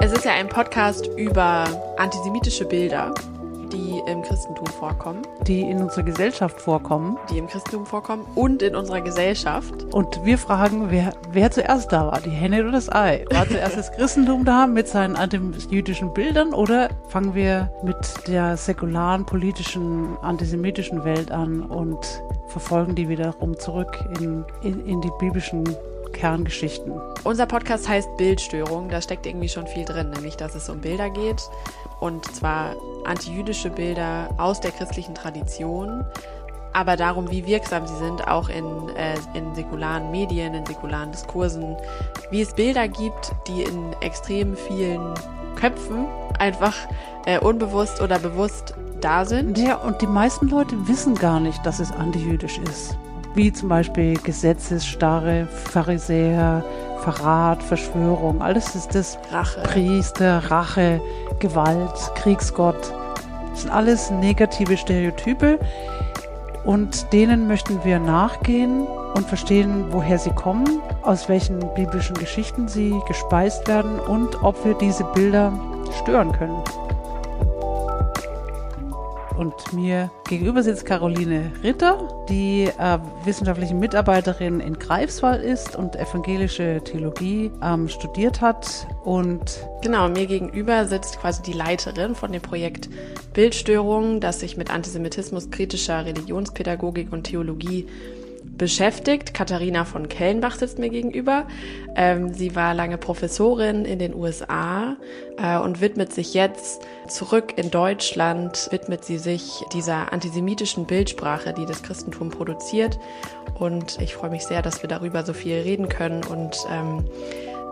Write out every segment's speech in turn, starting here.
Es ist ja ein Podcast über antisemitische Bilder, die im Christentum vorkommen. Die in unserer Gesellschaft vorkommen. Die im Christentum vorkommen und in unserer Gesellschaft. Und wir fragen, wer, wer zuerst da war, die Henne oder das Ei? War zuerst das Christentum da mit seinen antisemitischen Bildern oder fangen wir mit der säkularen, politischen, antisemitischen Welt an und verfolgen die wiederum zurück in, in, in die biblischen Kerngeschichten. Unser Podcast heißt Bildstörung. Da steckt irgendwie schon viel drin, nämlich dass es um Bilder geht. Und zwar antijüdische Bilder aus der christlichen Tradition, aber darum, wie wirksam sie sind, auch in, äh, in säkularen Medien, in säkularen Diskursen, wie es Bilder gibt, die in extrem vielen Köpfen einfach äh, unbewusst oder bewusst da sind. Ja, und die meisten Leute wissen gar nicht, dass es antijüdisch ist wie zum Beispiel Gesetzesstarre, Pharisäer, Verrat, Verschwörung, alles ist das Rache. Priester, Rache, Gewalt, Kriegsgott. Das sind alles negative Stereotype und denen möchten wir nachgehen und verstehen, woher sie kommen, aus welchen biblischen Geschichten sie gespeist werden und ob wir diese Bilder stören können. Und mir gegenüber sitzt Caroline Ritter, die äh, wissenschaftliche Mitarbeiterin in Greifswald ist und evangelische Theologie ähm, studiert hat. Und genau, mir gegenüber sitzt quasi die Leiterin von dem Projekt Bildstörungen, das sich mit Antisemitismus, kritischer Religionspädagogik und Theologie beschäftigt. Katharina von Kellenbach sitzt mir gegenüber. Ähm, sie war lange Professorin in den USA äh, und widmet sich jetzt zurück in Deutschland, widmet sie sich dieser antisemitischen Bildsprache, die das Christentum produziert. Und ich freue mich sehr, dass wir darüber so viel reden können und ähm,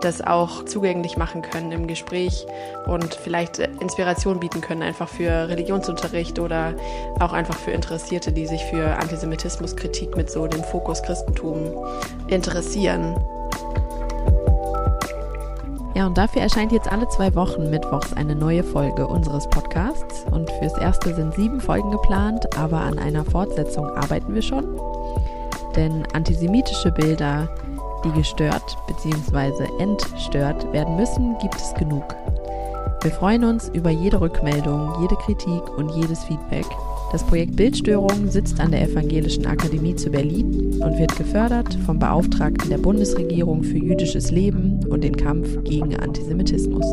das auch zugänglich machen können im Gespräch und vielleicht Inspiration bieten können, einfach für Religionsunterricht oder auch einfach für Interessierte, die sich für Antisemitismuskritik mit so dem Fokus Christentum interessieren. Ja, und dafür erscheint jetzt alle zwei Wochen mittwochs eine neue Folge unseres Podcasts. Und fürs erste sind sieben Folgen geplant, aber an einer Fortsetzung arbeiten wir schon. Denn antisemitische Bilder die gestört bzw. entstört werden müssen, gibt es genug. Wir freuen uns über jede Rückmeldung, jede Kritik und jedes Feedback. Das Projekt Bildstörung sitzt an der Evangelischen Akademie zu Berlin und wird gefördert vom Beauftragten der Bundesregierung für jüdisches Leben und den Kampf gegen Antisemitismus.